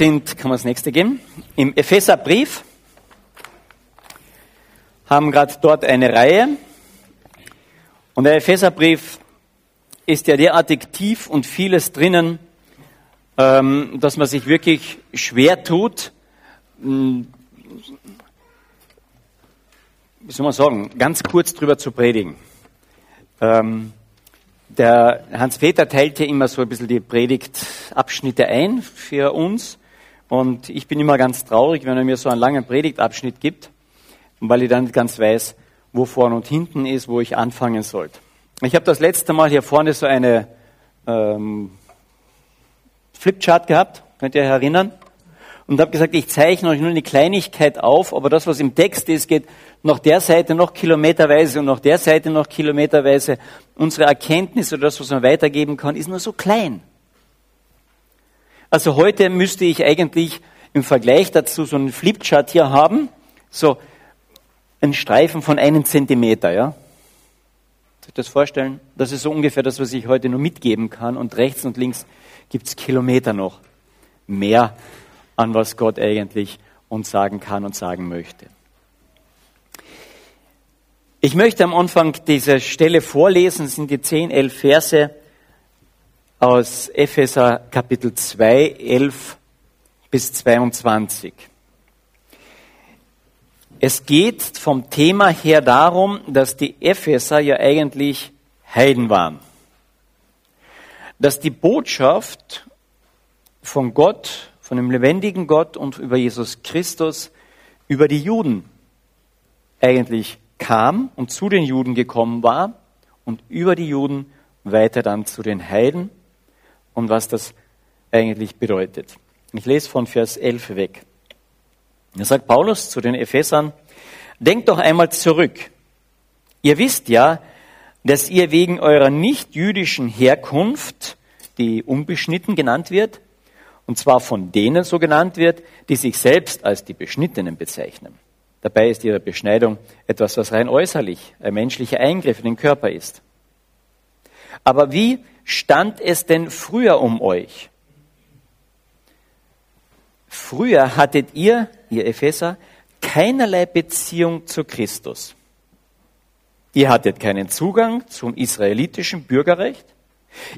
sind, kann man das nächste geben, im Epheserbrief haben gerade dort eine Reihe und der Epheserbrief ist ja derartig tief und vieles drinnen, ähm, dass man sich wirklich schwer tut, hm, wie soll man sagen, ganz kurz drüber zu predigen. Ähm, der Hans-Peter teilt ja immer so ein bisschen die Predigtabschnitte ein für uns. Und ich bin immer ganz traurig, wenn er mir so einen langen Predigtabschnitt gibt, weil ich dann nicht ganz weiß, wo vorne und hinten ist, wo ich anfangen sollte. Ich habe das letzte Mal hier vorne so eine ähm, Flipchart gehabt, könnt ihr euch erinnern? Und habe gesagt, ich zeichne euch nur eine Kleinigkeit auf, aber das, was im Text ist, geht nach der Seite noch kilometerweise und nach der Seite noch kilometerweise. Unsere Erkenntnis oder das, was man weitergeben kann, ist nur so klein. Also heute müsste ich eigentlich im Vergleich dazu so einen Flipchart hier haben, so einen Streifen von einem Zentimeter, ja. Sich das vorstellen? Das ist so ungefähr das, was ich heute nur mitgeben kann. Und rechts und links gibt's Kilometer noch mehr an was Gott eigentlich uns sagen kann und sagen möchte. Ich möchte am Anfang dieser Stelle vorlesen, das sind die zehn, elf Verse, aus Epheser Kapitel 2, 11 bis 22. Es geht vom Thema her darum, dass die Epheser ja eigentlich Heiden waren. Dass die Botschaft von Gott, von dem lebendigen Gott und über Jesus Christus über die Juden eigentlich kam und zu den Juden gekommen war und über die Juden weiter dann zu den Heiden und was das eigentlich bedeutet. Ich lese von Vers 11 weg. Da sagt Paulus zu den Ephesern, denkt doch einmal zurück. Ihr wisst ja, dass ihr wegen eurer nicht-jüdischen Herkunft, die unbeschnitten genannt wird, und zwar von denen so genannt wird, die sich selbst als die Beschnittenen bezeichnen. Dabei ist ihre Beschneidung etwas, was rein äußerlich, ein menschlicher Eingriff in den Körper ist. Aber wie stand es denn früher um euch? Früher hattet ihr, ihr Epheser, keinerlei Beziehung zu Christus. Ihr hattet keinen Zugang zum israelitischen Bürgerrecht.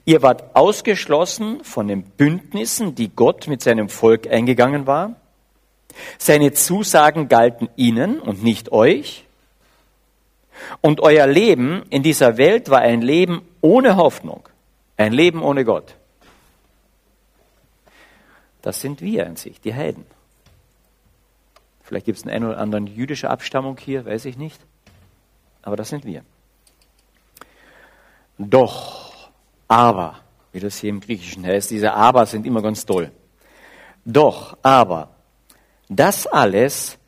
Ihr wart ausgeschlossen von den Bündnissen, die Gott mit seinem Volk eingegangen war. Seine Zusagen galten ihnen und nicht euch. Und euer Leben in dieser Welt war ein Leben ohne Hoffnung. Ein Leben ohne Gott. Das sind wir an sich, die Heiden. Vielleicht gibt es einen oder anderen jüdische Abstammung hier, weiß ich nicht. Aber das sind wir. Doch, aber, wie das hier im Griechischen heißt, diese Aber sind immer ganz toll. Doch, aber, das alles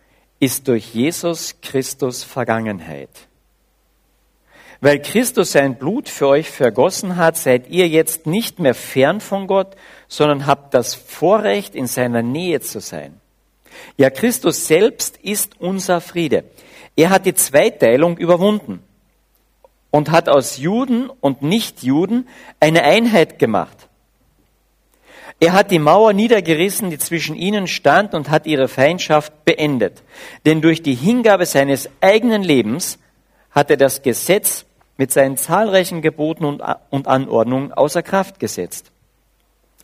ist durch Jesus Christus Vergangenheit. Weil Christus sein Blut für euch vergossen hat, seid ihr jetzt nicht mehr fern von Gott, sondern habt das Vorrecht, in seiner Nähe zu sein. Ja, Christus selbst ist unser Friede. Er hat die Zweiteilung überwunden und hat aus Juden und Nichtjuden eine Einheit gemacht. Er hat die Mauer niedergerissen, die zwischen ihnen stand, und hat ihre Feindschaft beendet. Denn durch die Hingabe seines eigenen Lebens hat er das Gesetz mit seinen zahlreichen Geboten und Anordnungen außer Kraft gesetzt.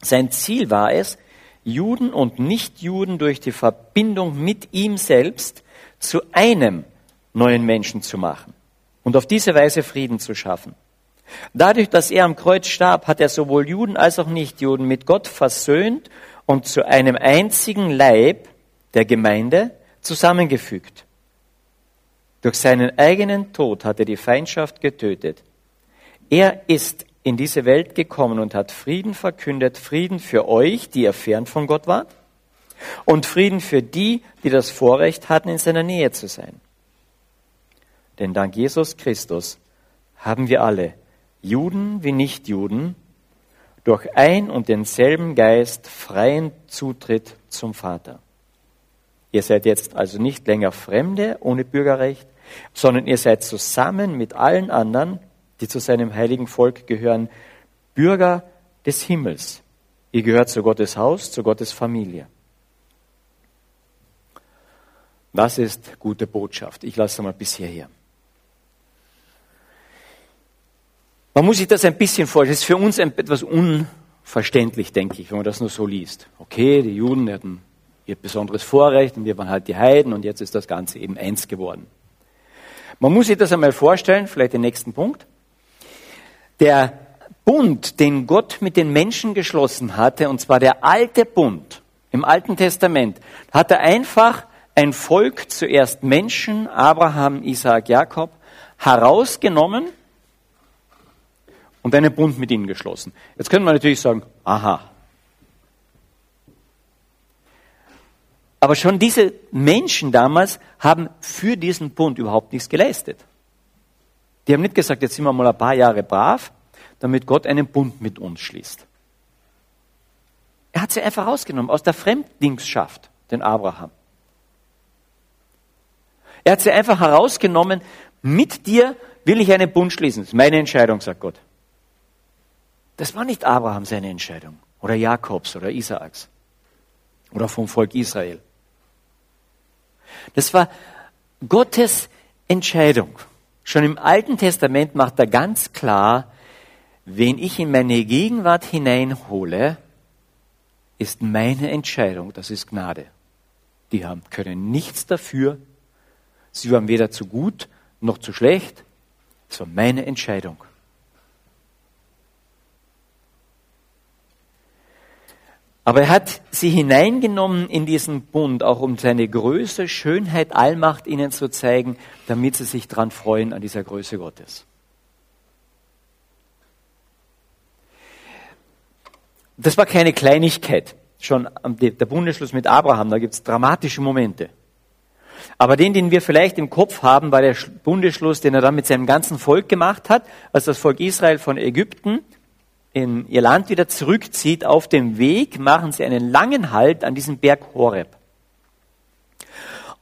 Sein Ziel war es, Juden und Nichtjuden durch die Verbindung mit ihm selbst zu einem neuen Menschen zu machen und auf diese Weise Frieden zu schaffen. Dadurch, dass er am Kreuz starb, hat er sowohl Juden als auch Nichtjuden mit Gott versöhnt und zu einem einzigen Leib der Gemeinde zusammengefügt. Durch seinen eigenen Tod hat er die Feindschaft getötet. Er ist in diese Welt gekommen und hat Frieden verkündet, Frieden für euch, die ihr fern von Gott wart, und Frieden für die, die das Vorrecht hatten, in seiner Nähe zu sein. Denn dank Jesus Christus haben wir alle, Juden wie Nichtjuden, durch ein und denselben Geist freien Zutritt zum Vater. Ihr seid jetzt also nicht länger Fremde ohne Bürgerrecht, sondern ihr seid zusammen mit allen anderen, die zu seinem heiligen Volk gehören, Bürger des Himmels. Ihr gehört zu Gottes Haus, zu Gottes Familie. Das ist gute Botschaft. Ich lasse mal bis hierher. Man muss sich das ein bisschen vorstellen. Das ist für uns etwas unverständlich, denke ich, wenn man das nur so liest. Okay, die Juden hatten ihr besonderes Vorrecht und wir waren halt die Heiden und jetzt ist das Ganze eben eins geworden. Man muss sich das einmal vorstellen, vielleicht den nächsten Punkt. Der Bund, den Gott mit den Menschen geschlossen hatte, und zwar der alte Bund im Alten Testament, hat er einfach ein Volk, zuerst Menschen, Abraham, Isaac, Jakob, herausgenommen und einen Bund mit ihnen geschlossen. Jetzt könnte man natürlich sagen, aha. Aber schon diese Menschen damals haben für diesen Bund überhaupt nichts geleistet. Die haben nicht gesagt, jetzt sind wir mal ein paar Jahre brav, damit Gott einen Bund mit uns schließt. Er hat sie einfach rausgenommen aus der Fremdlingsschaft, den Abraham. Er hat sie einfach herausgenommen, mit dir will ich einen Bund schließen. Das ist meine Entscheidung, sagt Gott. Das war nicht Abraham seine Entscheidung oder Jakobs oder Isaaks oder vom Volk Israel. Das war Gottes Entscheidung. Schon im Alten Testament macht er ganz klar, wen ich in meine Gegenwart hineinhole, ist meine Entscheidung, das ist Gnade. Die haben, können nichts dafür. Sie waren weder zu gut noch zu schlecht. Es war meine Entscheidung. Aber er hat sie hineingenommen in diesen Bund, auch um seine Größe, Schönheit, Allmacht ihnen zu zeigen, damit sie sich daran freuen an dieser Größe Gottes. Das war keine Kleinigkeit. Schon der Bundesschluss mit Abraham, da gibt es dramatische Momente. Aber den, den wir vielleicht im Kopf haben, war der Bundesschluss, den er dann mit seinem ganzen Volk gemacht hat, als das Volk Israel von Ägypten in ihr Land wieder zurückzieht, auf dem Weg machen sie einen langen Halt an diesem Berg Horeb.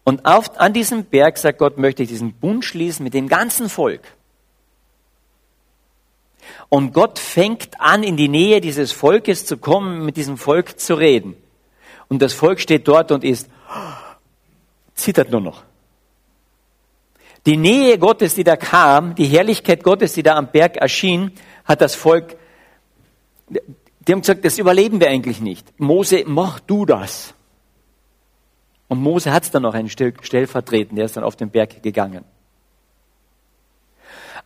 Und auf, an diesem Berg, sagt Gott, möchte ich diesen Bund schließen mit dem ganzen Volk. Und Gott fängt an, in die Nähe dieses Volkes zu kommen, mit diesem Volk zu reden. Und das Volk steht dort und ist, zittert nur noch. Die Nähe Gottes, die da kam, die Herrlichkeit Gottes, die da am Berg erschien, hat das Volk die haben gesagt, das überleben wir eigentlich nicht. Mose, mach du das. Und Mose hat es dann noch einen stellvertretend, der ist dann auf den Berg gegangen.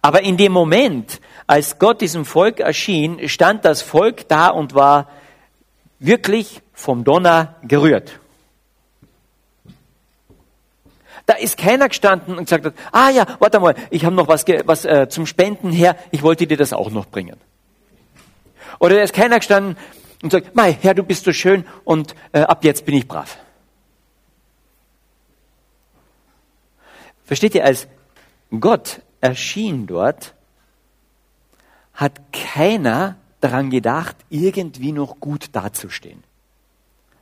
Aber in dem Moment, als Gott diesem Volk erschien, stand das Volk da und war wirklich vom Donner gerührt. Da ist keiner gestanden und gesagt hat, ah ja, warte mal, ich habe noch was, was äh, zum Spenden her, ich wollte dir das auch noch bringen. Oder da ist keiner gestanden und sagt, Mei, Herr, du bist so schön und äh, ab jetzt bin ich brav. Versteht ihr, als Gott erschien dort, hat keiner daran gedacht, irgendwie noch gut dazustehen.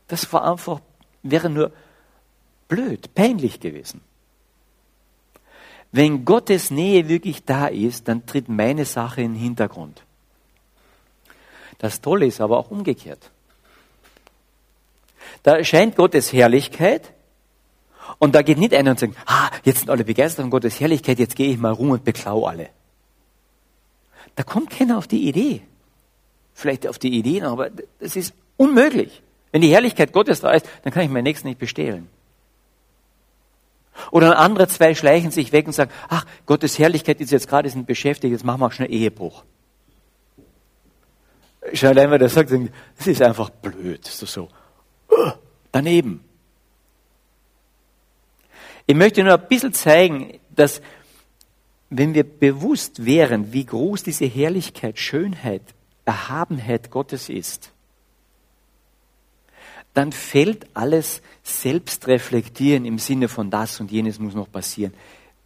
Das war einfach, wäre nur blöd, peinlich gewesen. Wenn Gottes Nähe wirklich da ist, dann tritt meine Sache in den Hintergrund. Das Tolle ist aber auch umgekehrt. Da erscheint Gottes Herrlichkeit und da geht nicht einer und sagt, ah, jetzt sind alle begeistert von Gottes Herrlichkeit, jetzt gehe ich mal rum und beklau alle. Da kommt keiner auf die Idee. Vielleicht auf die Idee, aber das ist unmöglich. Wenn die Herrlichkeit Gottes da ist, dann kann ich meinen Nächsten nicht bestehlen. Oder andere zwei schleichen sich weg und sagen, ach, Gottes Herrlichkeit ist jetzt gerade beschäftigt, jetzt machen wir auch schnell Ehebruch. Schon allein, weil der sagt, das ist einfach blöd. Das so, daneben. Ich möchte nur ein bisschen zeigen, dass wenn wir bewusst wären, wie groß diese Herrlichkeit, Schönheit, Erhabenheit Gottes ist, dann fällt alles Selbstreflektieren im Sinne von das und jenes muss noch passieren,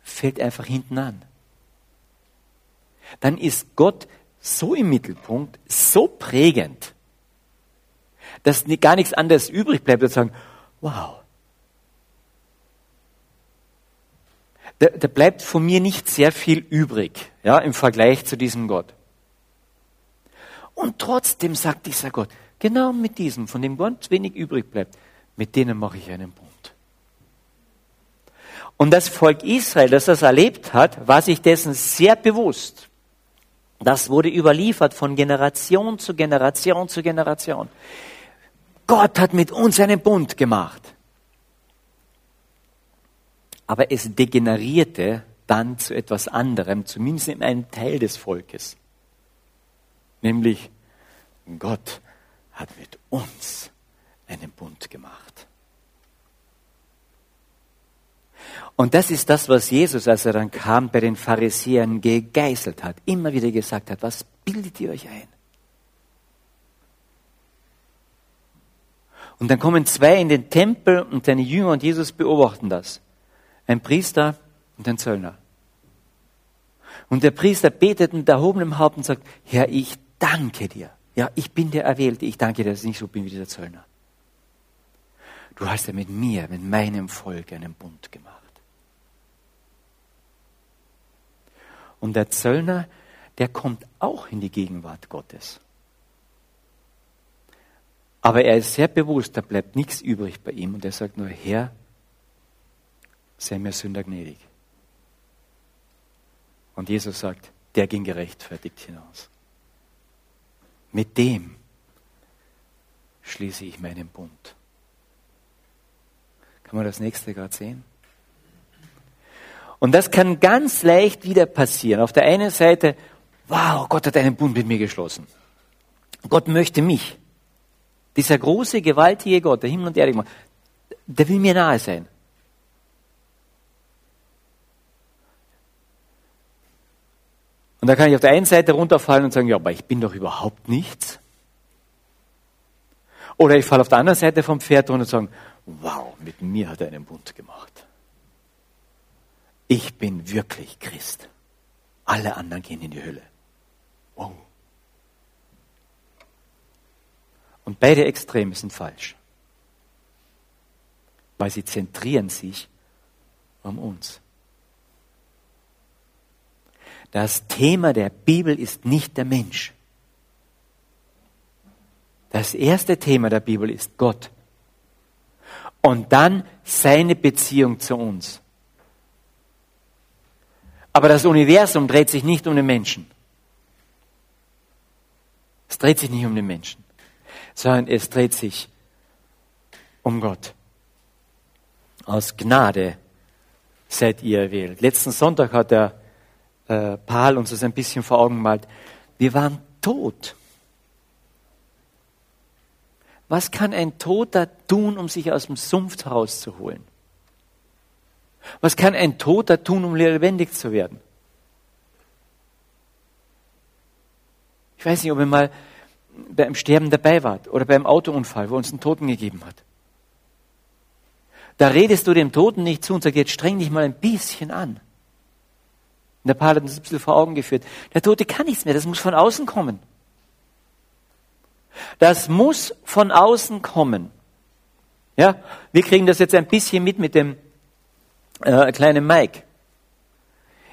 fällt einfach hinten an. Dann ist Gott so im Mittelpunkt, so prägend, dass gar nichts anderes übrig bleibt, als sagen, wow. Da, da bleibt von mir nicht sehr viel übrig, ja, im Vergleich zu diesem Gott. Und trotzdem sagt dieser Gott, genau mit diesem, von dem ganz wenig übrig bleibt, mit denen mache ich einen Bund. Und das Volk Israel, das das erlebt hat, war sich dessen sehr bewusst. Das wurde überliefert von Generation zu Generation zu Generation. Gott hat mit uns einen Bund gemacht. Aber es degenerierte dann zu etwas anderem, zumindest in einem Teil des Volkes. Nämlich, Gott hat mit uns einen Bund gemacht. Und das ist das, was Jesus, als er dann kam, bei den Pharisäern gegeißelt hat. Immer wieder gesagt hat, was bildet ihr euch ein? Und dann kommen zwei in den Tempel und seine Jünger und Jesus beobachten das. Ein Priester und ein Zöllner. Und der Priester betet mit erhobenem Haupt und sagt, Herr, ich danke dir. Ja, ich bin der Erwählte. Ich danke dir, dass ich nicht so bin wie dieser Zöllner. Du hast ja mit mir, mit meinem Volk einen Bund gemacht. Und der Zöllner, der kommt auch in die Gegenwart Gottes. Aber er ist sehr bewusst, da bleibt nichts übrig bei ihm und er sagt nur, Herr, sei mir Sünder gnädig. Und Jesus sagt, der ging gerechtfertigt hinaus. Mit dem schließe ich meinen Bund. Kann man das nächste gerade sehen? Und das kann ganz leicht wieder passieren. Auf der einen Seite, wow, Gott hat einen Bund mit mir geschlossen. Gott möchte mich. Dieser große, gewaltige Gott, der Himmel und Erde, der will mir nahe sein. Und da kann ich auf der einen Seite runterfallen und sagen, ja, aber ich bin doch überhaupt nichts. Oder ich falle auf der anderen Seite vom Pferd runter und sagen, wow, mit mir hat er einen Bund gemacht ich bin wirklich Christ. Alle anderen gehen in die Hölle. Wow. Und beide Extreme sind falsch, weil sie zentrieren sich um uns. Das Thema der Bibel ist nicht der Mensch. Das erste Thema der Bibel ist Gott. Und dann seine Beziehung zu uns. Aber das Universum dreht sich nicht um den Menschen. Es dreht sich nicht um den Menschen, sondern es dreht sich um Gott. Aus Gnade seid ihr erwählt. Letzten Sonntag hat der äh, Paul uns das ein bisschen vor Augen gemalt. Wir waren tot. Was kann ein Toter tun, um sich aus dem Sumpf herauszuholen? Was kann ein Toter tun, um lebendig zu werden? Ich weiß nicht, ob ihr mal beim Sterben dabei wart oder beim Autounfall, wo uns einen Toten gegeben hat. Da redest du dem Toten nicht zu und sagst, jetzt streng dich mal ein bisschen an. Und der Paar hat uns ein bisschen vor Augen geführt. Der Tote kann nichts mehr, das muss von außen kommen. Das muss von außen kommen. Ja, wir kriegen das jetzt ein bisschen mit mit dem äh, kleine Mike.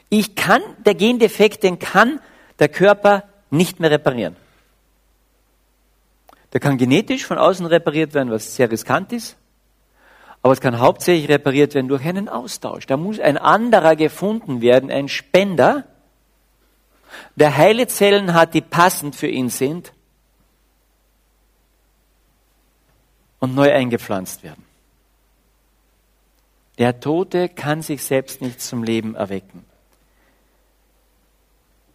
Ich kann, der Gendefekt, den kann der Körper nicht mehr reparieren. Der kann genetisch von außen repariert werden, was sehr riskant ist. Aber es kann hauptsächlich repariert werden durch einen Austausch. Da muss ein anderer gefunden werden, ein Spender, der heile Zellen hat, die passend für ihn sind und neu eingepflanzt werden. Der Tote kann sich selbst nicht zum Leben erwecken.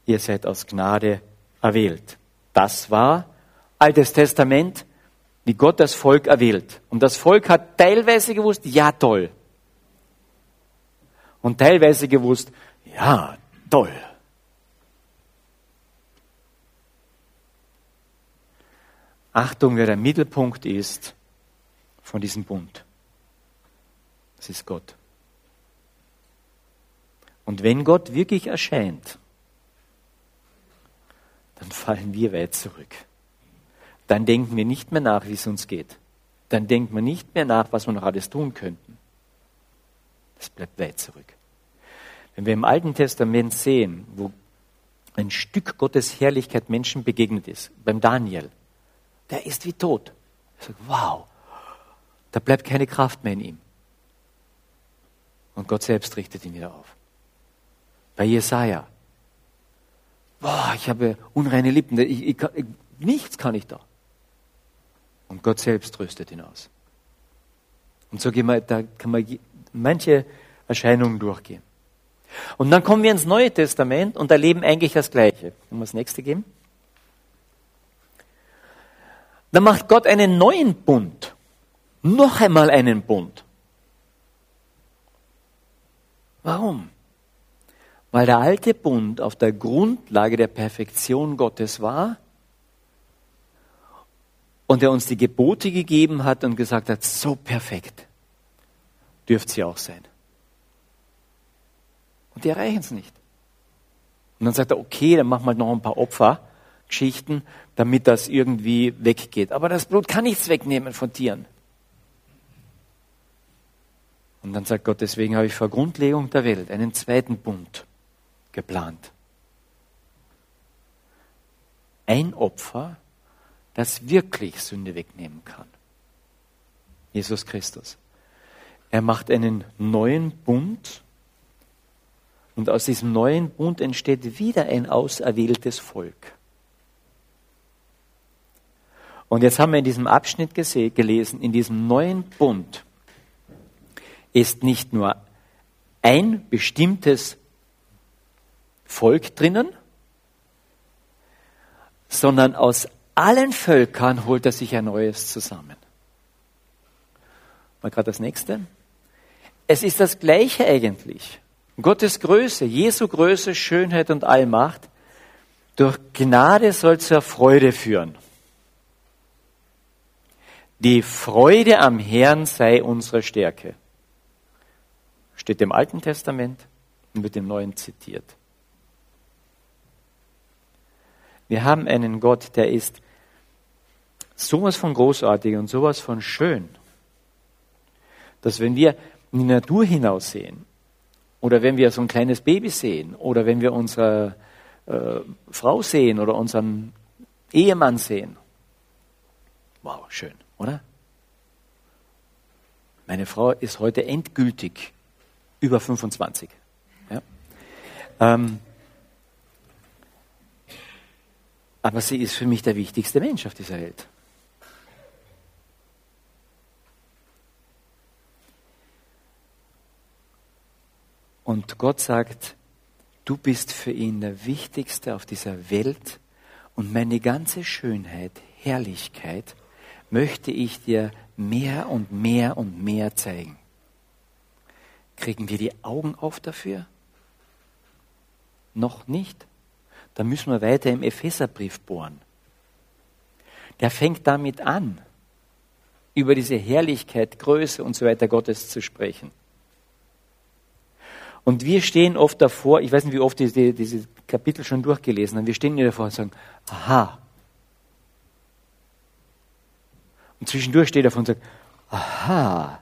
Ihr seid aus Gnade erwählt. Das war Altes Testament, wie Gott das Volk erwählt. Und das Volk hat teilweise gewusst, ja toll. Und teilweise gewusst, ja toll. Achtung, wer der Mittelpunkt ist von diesem Bund. Das ist Gott. Und wenn Gott wirklich erscheint, dann fallen wir weit zurück. Dann denken wir nicht mehr nach, wie es uns geht. Dann denken wir nicht mehr nach, was wir noch alles tun könnten. Das bleibt weit zurück. Wenn wir im Alten Testament sehen, wo ein Stück Gottes Herrlichkeit Menschen begegnet ist, beim Daniel, der ist wie tot. Ich sage, wow, da bleibt keine Kraft mehr in ihm. Und Gott selbst richtet ihn wieder auf. Bei Jesaja. Boah, ich habe unreine Lippen. Ich, ich, ich, nichts kann ich da. Und Gott selbst tröstet ihn aus. Und so gehen wir, da kann man manche Erscheinungen durchgehen. Und dann kommen wir ins Neue Testament und erleben eigentlich das Gleiche. Können wir das nächste geben? Dann macht Gott einen neuen Bund. Noch einmal einen Bund. Warum? Weil der alte Bund auf der Grundlage der Perfektion Gottes war und er uns die Gebote gegeben hat und gesagt hat, so perfekt dürft sie auch sein. Und die erreichen es nicht. Und dann sagt er, okay, dann machen wir noch ein paar Opfergeschichten, damit das irgendwie weggeht. Aber das Blut kann nichts wegnehmen von Tieren. Und dann sagt Gott, deswegen habe ich vor Grundlegung der Welt einen zweiten Bund geplant. Ein Opfer, das wirklich Sünde wegnehmen kann. Jesus Christus. Er macht einen neuen Bund und aus diesem neuen Bund entsteht wieder ein auserwähltes Volk. Und jetzt haben wir in diesem Abschnitt gelesen, in diesem neuen Bund ist nicht nur ein bestimmtes Volk drinnen, sondern aus allen Völkern holt er sich ein neues zusammen. Mal gerade das nächste. Es ist das Gleiche eigentlich. Gottes Größe, Jesu Größe, Schönheit und Allmacht durch Gnade soll zur Freude führen. Die Freude am Herrn sei unsere Stärke. Steht im Alten Testament und wird im Neuen zitiert. Wir haben einen Gott, der ist sowas von großartig und sowas von schön, dass wenn wir in die Natur hinaussehen oder wenn wir so ein kleines Baby sehen oder wenn wir unsere äh, Frau sehen oder unseren Ehemann sehen, wow, schön, oder? Meine Frau ist heute endgültig über 25. Ja? Ähm, aber sie ist für mich der wichtigste Mensch auf dieser Welt. Und Gott sagt, du bist für ihn der Wichtigste auf dieser Welt und meine ganze Schönheit, Herrlichkeit möchte ich dir mehr und mehr und mehr zeigen. Kriegen wir die Augen auf dafür? Noch nicht. Da müssen wir weiter im Epheserbrief bohren. Der fängt damit an, über diese Herrlichkeit, Größe und so weiter Gottes zu sprechen. Und wir stehen oft davor, ich weiß nicht, wie oft diese, diese Kapitel schon durchgelesen haben, wir stehen hier davor und sagen, aha. Und zwischendurch steht er davor und sagt, aha.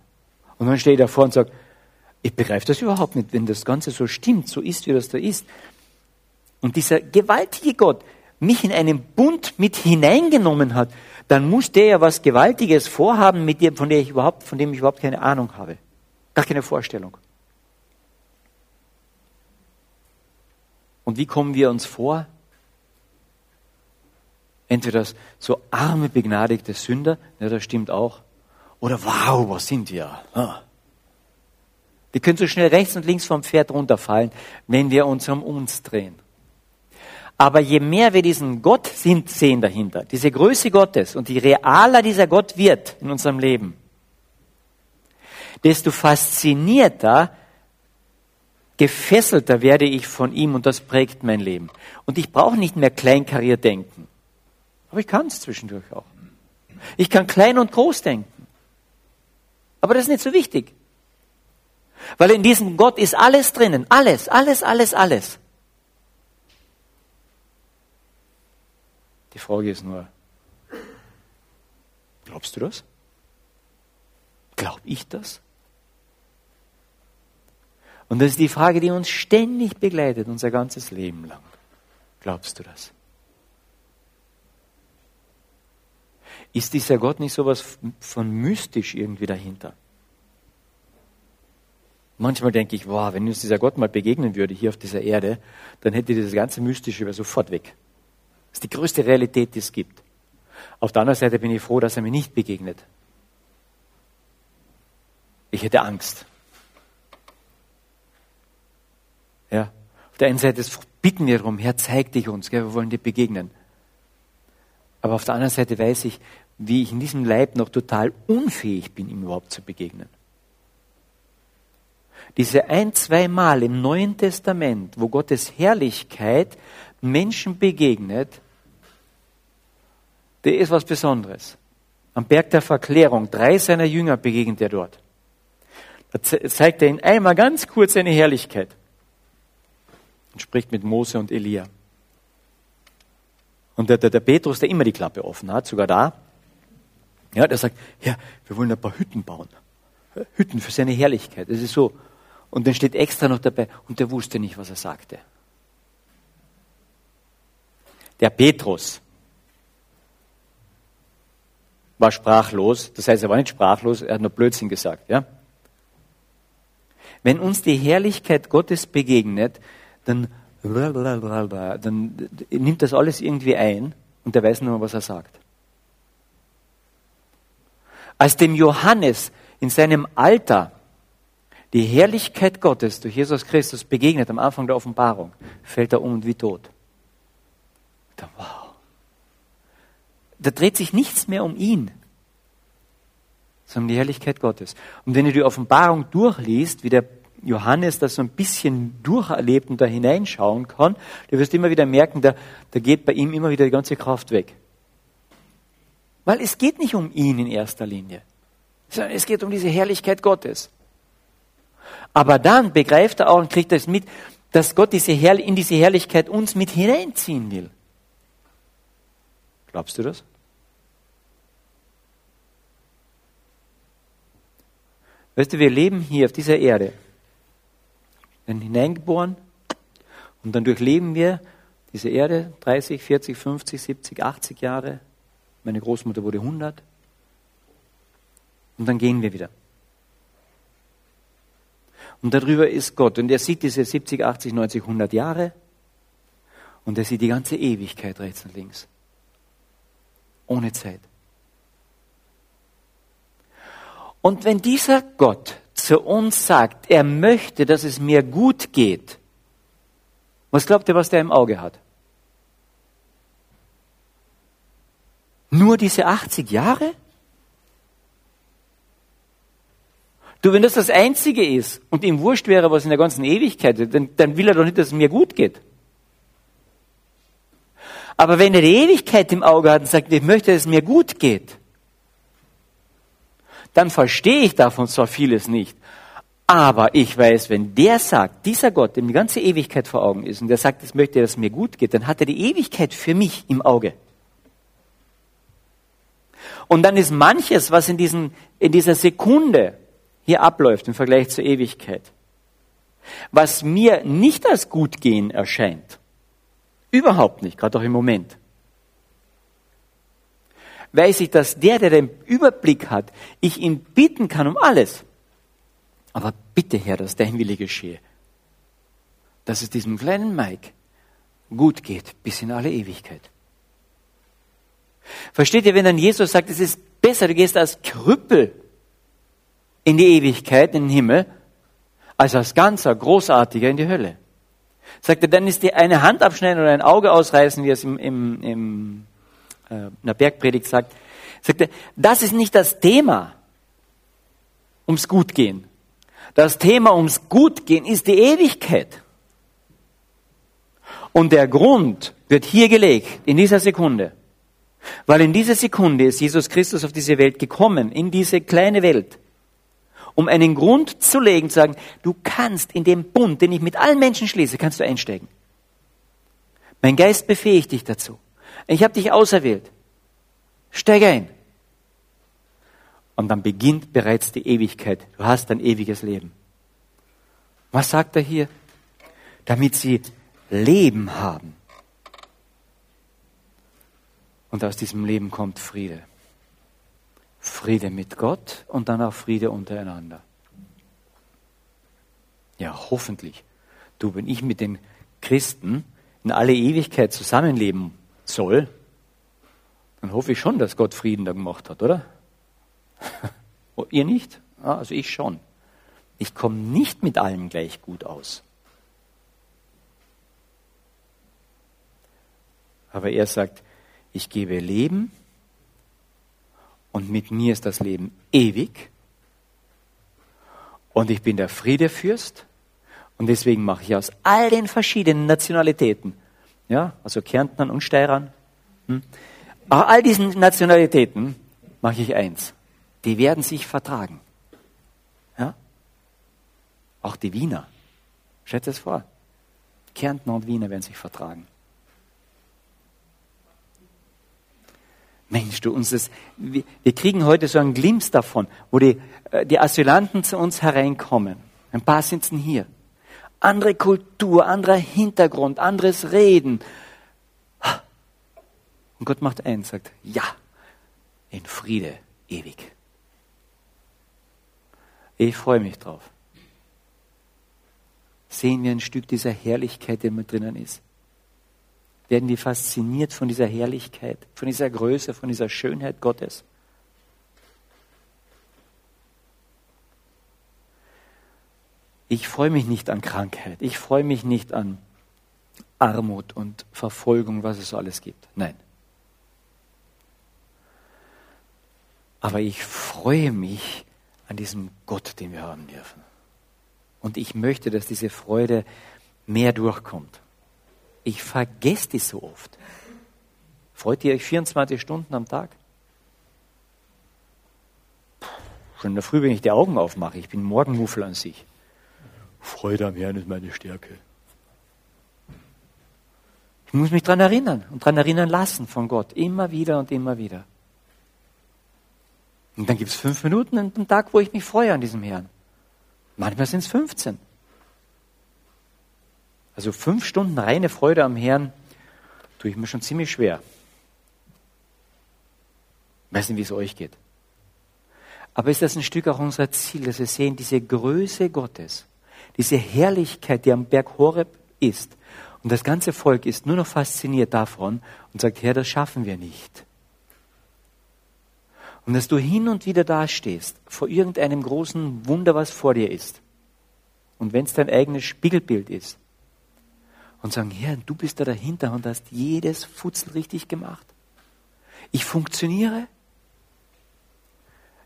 Und dann steht er davor und sagt, ich begreife das überhaupt nicht, wenn das Ganze so stimmt, so ist, wie das da ist. Und dieser gewaltige Gott mich in einen Bund mit hineingenommen hat, dann muss der ja was Gewaltiges vorhaben, mit dem, von, der ich überhaupt, von dem ich überhaupt keine Ahnung habe. Gar keine Vorstellung. Und wie kommen wir uns vor? Entweder so arme, begnadigte Sünder, ja, das stimmt auch, oder wow, was sind wir? Wir können so schnell rechts und links vom Pferd runterfallen, wenn wir uns um uns drehen. Aber je mehr wir diesen Gott sind, sehen dahinter, diese Größe Gottes und je realer dieser Gott wird in unserem Leben, desto faszinierter gefesselter werde ich von ihm und das prägt mein Leben. Und ich brauche nicht mehr kleinkariert denken. Aber ich kann es zwischendurch auch. Ich kann klein und groß denken. Aber das ist nicht so wichtig. Weil in diesem Gott ist alles drinnen. Alles, alles, alles, alles. Die Frage ist nur, glaubst du das? Glaub ich das? Und das ist die Frage, die uns ständig begleitet, unser ganzes Leben lang. Glaubst du das? Ist dieser Gott nicht sowas von mystisch irgendwie dahinter? Manchmal denke ich, wow, wenn uns dieser Gott mal begegnen würde hier auf dieser Erde, dann hätte dieses ganze Mystische über sofort weg. Das ist die größte Realität, die es gibt. Auf der anderen Seite bin ich froh, dass er mir nicht begegnet. Ich hätte Angst. Ja. Auf der einen Seite bitten wir darum, Herr, zeig dich uns, gell, wir wollen dir begegnen. Aber auf der anderen Seite weiß ich, wie ich in diesem Leib noch total unfähig bin, ihm überhaupt zu begegnen. Diese ein, zwei Mal im Neuen Testament, wo Gottes Herrlichkeit Menschen begegnet, der ist was Besonderes. Am Berg der Verklärung, drei seiner Jünger begegnet er dort. Da zeigt er ihnen einmal ganz kurz seine Herrlichkeit und spricht mit Mose und Elia. Und der, der, der Petrus, der immer die Klappe offen hat, sogar da, ja, der sagt, ja, wir wollen ein paar Hütten bauen. Hütten für seine Herrlichkeit. Das ist so. Und dann steht extra noch dabei, und der wusste nicht, was er sagte. Der Petrus war sprachlos. Das heißt, er war nicht sprachlos, er hat nur Blödsinn gesagt, ja. Wenn uns die Herrlichkeit Gottes begegnet, dann, dann nimmt das alles irgendwie ein und er weiß nur, was er sagt. Als dem Johannes in seinem Alter die Herrlichkeit Gottes durch Jesus Christus begegnet am Anfang der Offenbarung, fällt er um und wie tot. Da, wow. Da dreht sich nichts mehr um ihn, sondern die Herrlichkeit Gottes. Und wenn du die Offenbarung durchliest, wie der Johannes das so ein bisschen durcherlebt und da hineinschauen kann, du wirst immer wieder merken, da, da geht bei ihm immer wieder die ganze Kraft weg. Weil es geht nicht um ihn in erster Linie, sondern es geht um diese Herrlichkeit Gottes. Aber dann begreift er auch und kriegt es mit, dass Gott diese Herr in diese Herrlichkeit uns mit hineinziehen will. Glaubst du das? Weißt du, wir leben hier auf dieser Erde werden hineingeboren und dann durchleben wir diese Erde 30, 40, 50, 70, 80 Jahre. Meine Großmutter wurde 100. Und dann gehen wir wieder. Und darüber ist Gott. Und er sieht diese 70, 80, 90, 100 Jahre. Und er sieht die ganze Ewigkeit rechts und links. Ohne Zeit. Und wenn dieser Gott zu uns sagt, er möchte, dass es mir gut geht, was glaubt ihr, was der im Auge hat? Nur diese 80 Jahre? Du, wenn das das Einzige ist und ihm wurscht wäre, was in der ganzen Ewigkeit ist, dann, dann will er doch nicht, dass es mir gut geht. Aber wenn er die Ewigkeit im Auge hat und sagt, ich möchte, dass es mir gut geht, dann verstehe ich davon zwar vieles nicht. Aber ich weiß, wenn der sagt, dieser Gott, dem die ganze Ewigkeit vor Augen ist, und der sagt, es möchte, dass es mir gut geht, dann hat er die Ewigkeit für mich im Auge. Und dann ist manches, was in, diesen, in dieser Sekunde hier abläuft im Vergleich zur Ewigkeit, was mir nicht als gut gehen erscheint, überhaupt nicht, gerade auch im Moment, weiß ich, dass der, der den Überblick hat, ich ihn bitten kann um alles. Aber bitte, Herr, dass dein Wille geschehe. Dass es diesem kleinen Mike gut geht bis in alle Ewigkeit. Versteht ihr, wenn dann Jesus sagt, es ist besser, du gehst als Krüppel in die Ewigkeit, in den Himmel, als als ganzer Großartiger in die Hölle. Sagt er, dann ist dir eine Hand abschneiden oder ein Auge ausreißen, wie es im, im, im äh, in der Bergpredigt sagt, sagt er, das ist nicht das Thema ums Gutgehen. Das Thema ums Gutgehen ist die Ewigkeit. Und der Grund wird hier gelegt, in dieser Sekunde. Weil in dieser Sekunde ist Jesus Christus auf diese Welt gekommen, in diese kleine Welt, um einen Grund zu legen, zu sagen, du kannst in dem Bund, den ich mit allen Menschen schließe, kannst du einsteigen. Mein Geist befähigt dich dazu. Ich habe dich auserwählt. Steig ein. Und dann beginnt bereits die Ewigkeit. Du hast ein ewiges Leben. Was sagt er hier? Damit sie Leben haben. Und aus diesem Leben kommt Friede. Friede mit Gott und dann auch Friede untereinander. Ja, hoffentlich. Du, wenn ich mit den Christen in alle Ewigkeit zusammenleben soll, dann hoffe ich schon, dass Gott Frieden da gemacht hat, oder? Ihr nicht? also ich schon. Ich komme nicht mit allem gleich gut aus. Aber er sagt, ich gebe Leben und mit mir ist das Leben ewig und ich bin der Friedefürst und deswegen mache ich aus all den verschiedenen Nationalitäten, ja, also Kärntnern und Steirern, hm, all diesen Nationalitäten mache ich eins. Die werden sich vertragen. Ja? Auch die Wiener. Stellt es vor. Kärntner und Wiener werden sich vertragen. Mensch, du uns das, wir, wir kriegen heute so einen Glimps davon, wo die, äh, die Asylanten zu uns hereinkommen. Ein paar sitzen hier. Andere Kultur, anderer Hintergrund, anderes Reden. Und Gott macht eins, sagt, ja, in Friede ewig. Ich freue mich drauf. Sehen wir ein Stück dieser Herrlichkeit, die mit drinnen ist werden wir fasziniert von dieser Herrlichkeit, von dieser Größe, von dieser Schönheit Gottes. Ich freue mich nicht an Krankheit, ich freue mich nicht an Armut und Verfolgung, was es so alles gibt. Nein. Aber ich freue mich an diesem Gott, den wir haben dürfen. Und ich möchte, dass diese Freude mehr durchkommt. Ich vergesse das so oft. Freut ihr euch 24 Stunden am Tag? Schon in der Früh, wenn ich die Augen aufmache, ich bin Morgenmuffel an sich. Freude am Herrn ist meine Stärke. Ich muss mich daran erinnern und daran erinnern lassen von Gott. Immer wieder und immer wieder. Und dann gibt es fünf Minuten am Tag, wo ich mich freue an diesem Herrn. Manchmal sind es 15. Also fünf Stunden reine Freude am Herrn tue ich mir schon ziemlich schwer. Ich weiß nicht, wie es euch geht. Aber ist das ein Stück auch unser Ziel, dass wir sehen, diese Größe Gottes, diese Herrlichkeit, die am Berg Horeb ist. Und das ganze Volk ist nur noch fasziniert davon und sagt, Herr, das schaffen wir nicht. Und dass du hin und wieder dastehst, vor irgendeinem großen Wunder, was vor dir ist. Und wenn es dein eigenes Spiegelbild ist, und sagen, Herr, du bist da dahinter und hast jedes Futzel richtig gemacht. Ich funktioniere.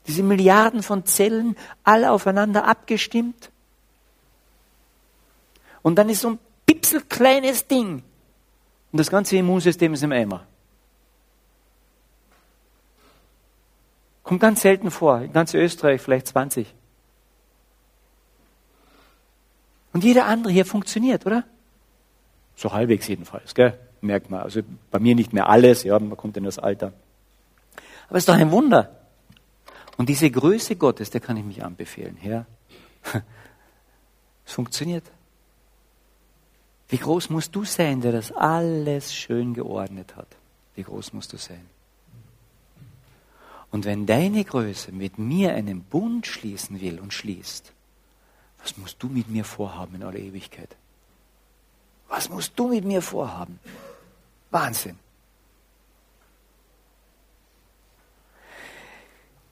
Diese Milliarden von Zellen, alle aufeinander abgestimmt. Und dann ist so ein pipselkleines Ding. Und das ganze Immunsystem ist im Eimer. Kommt ganz selten vor. In ganz Österreich vielleicht 20. Und jeder andere hier funktioniert, oder? So halbwegs jedenfalls, gell? merkt man. Also bei mir nicht mehr alles, ja, man kommt in das Alter. Aber es ist doch ein Wunder. Und diese Größe Gottes, der kann ich mich anbefehlen, Herr. Es funktioniert. Wie groß musst du sein, der das alles schön geordnet hat? Wie groß musst du sein? Und wenn deine Größe mit mir einen Bund schließen will und schließt, was musst du mit mir vorhaben in aller Ewigkeit? Was musst du mit mir vorhaben? Wahnsinn.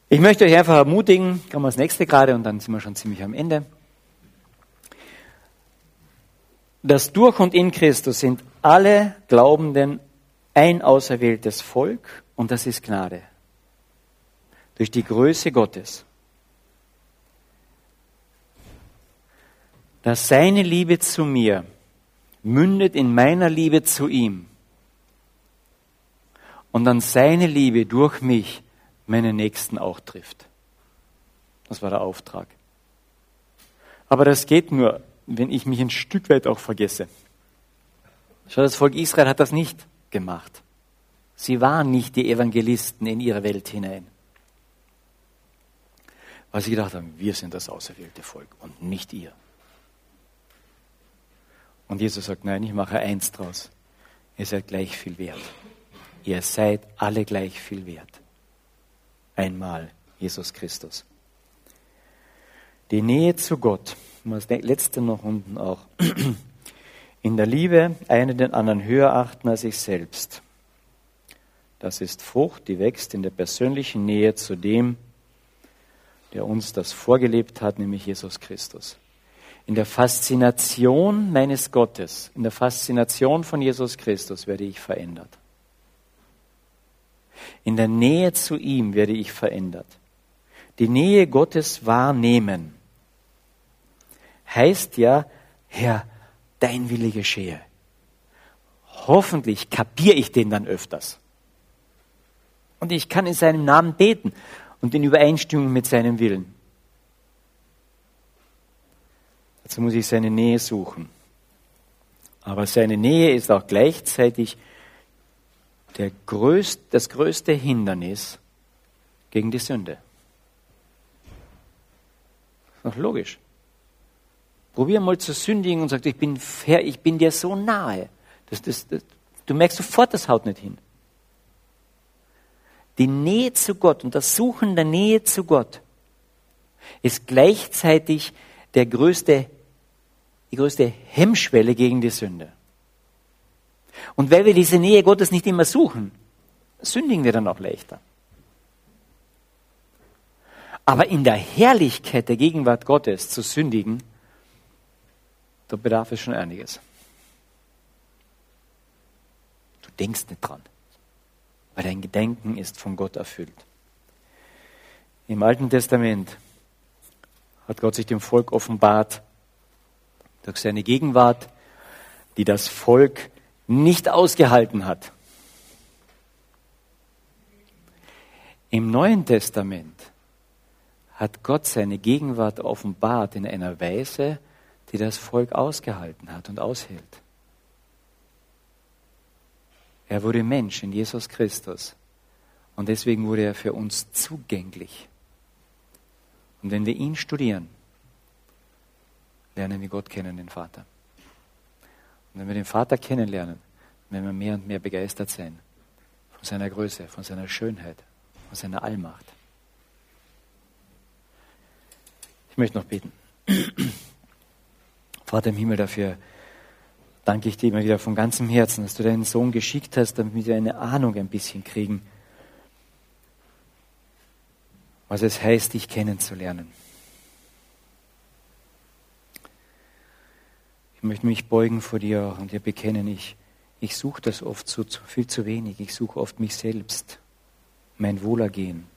Ich möchte euch einfach ermutigen, kommen wir das nächste gerade und dann sind wir schon ziemlich am Ende. Das durch und in Christus sind alle Glaubenden ein auserwähltes Volk und das ist Gnade. Durch die Größe Gottes. Dass seine Liebe zu mir mündet in meiner Liebe zu ihm und dann seine Liebe durch mich meinen Nächsten auch trifft. Das war der Auftrag. Aber das geht nur, wenn ich mich ein Stück weit auch vergesse. Schau, das Volk Israel hat das nicht gemacht. Sie waren nicht die Evangelisten in ihre Welt hinein. Weil sie gedacht haben, wir sind das auserwählte Volk und nicht ihr. Und Jesus sagt, nein, ich mache eins draus. Ihr seid gleich viel wert. Ihr seid alle gleich viel wert. Einmal Jesus Christus. Die Nähe zu Gott das letzte noch unten auch. In der Liebe einen den anderen höher achten als sich selbst. Das ist Frucht, die wächst in der persönlichen Nähe zu dem, der uns das vorgelebt hat, nämlich Jesus Christus. In der Faszination meines Gottes, in der Faszination von Jesus Christus werde ich verändert. In der Nähe zu ihm werde ich verändert. Die Nähe Gottes wahrnehmen heißt ja, Herr, dein Wille geschehe. Hoffentlich kapiere ich den dann öfters. Und ich kann in seinem Namen beten und in Übereinstimmung mit seinem Willen. Dazu muss ich seine Nähe suchen. Aber seine Nähe ist auch gleichzeitig der größte, das größte Hindernis gegen die Sünde. Ist doch logisch. Probier mal zu sündigen und sag, ich bin fair, ich bin dir so nahe. Das, das, das, du merkst sofort, das haut nicht hin. Die Nähe zu Gott und das Suchen der Nähe zu Gott ist gleichzeitig der größte, die größte Hemmschwelle gegen die Sünde. Und weil wir diese Nähe Gottes nicht immer suchen, sündigen wir dann auch leichter. Aber in der Herrlichkeit der Gegenwart Gottes zu sündigen, da bedarf es schon einiges. Du denkst nicht dran, weil dein Gedenken ist von Gott erfüllt. Im Alten Testament hat Gott sich dem Volk offenbart durch seine Gegenwart, die das Volk nicht ausgehalten hat. Im Neuen Testament hat Gott seine Gegenwart offenbart in einer Weise, die das Volk ausgehalten hat und aushält. Er wurde Mensch in Jesus Christus und deswegen wurde er für uns zugänglich. Und wenn wir ihn studieren, lernen wir Gott kennen, den Vater. Und wenn wir den Vater kennenlernen, werden wir mehr und mehr begeistert sein von seiner Größe, von seiner Schönheit, von seiner Allmacht. Ich möchte noch beten. Vater im Himmel, dafür danke ich dir immer wieder von ganzem Herzen, dass du deinen Sohn geschickt hast, damit wir eine Ahnung ein bisschen kriegen, was es heißt, dich kennenzulernen. Ich möchte mich beugen vor dir und dir bekennen, ich, ich suche das oft so viel zu wenig. Ich suche oft mich selbst, mein Wohlergehen,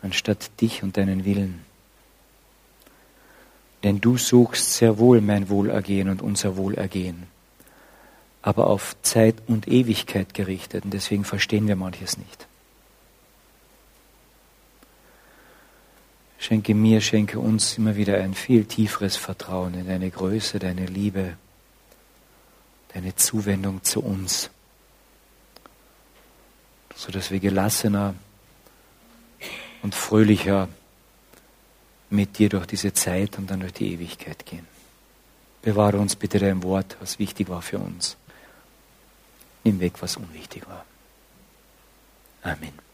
anstatt dich und deinen Willen. Denn du suchst sehr wohl mein Wohlergehen und unser Wohlergehen, aber auf Zeit und Ewigkeit gerichtet. Und deswegen verstehen wir manches nicht. Schenke mir, schenke uns immer wieder ein viel tieferes Vertrauen in deine Größe, deine Liebe, deine Zuwendung zu uns, sodass wir gelassener und fröhlicher mit dir durch diese Zeit und dann durch die Ewigkeit gehen. Bewahre uns bitte dein Wort, was wichtig war für uns. Nimm weg, was unwichtig war. Amen.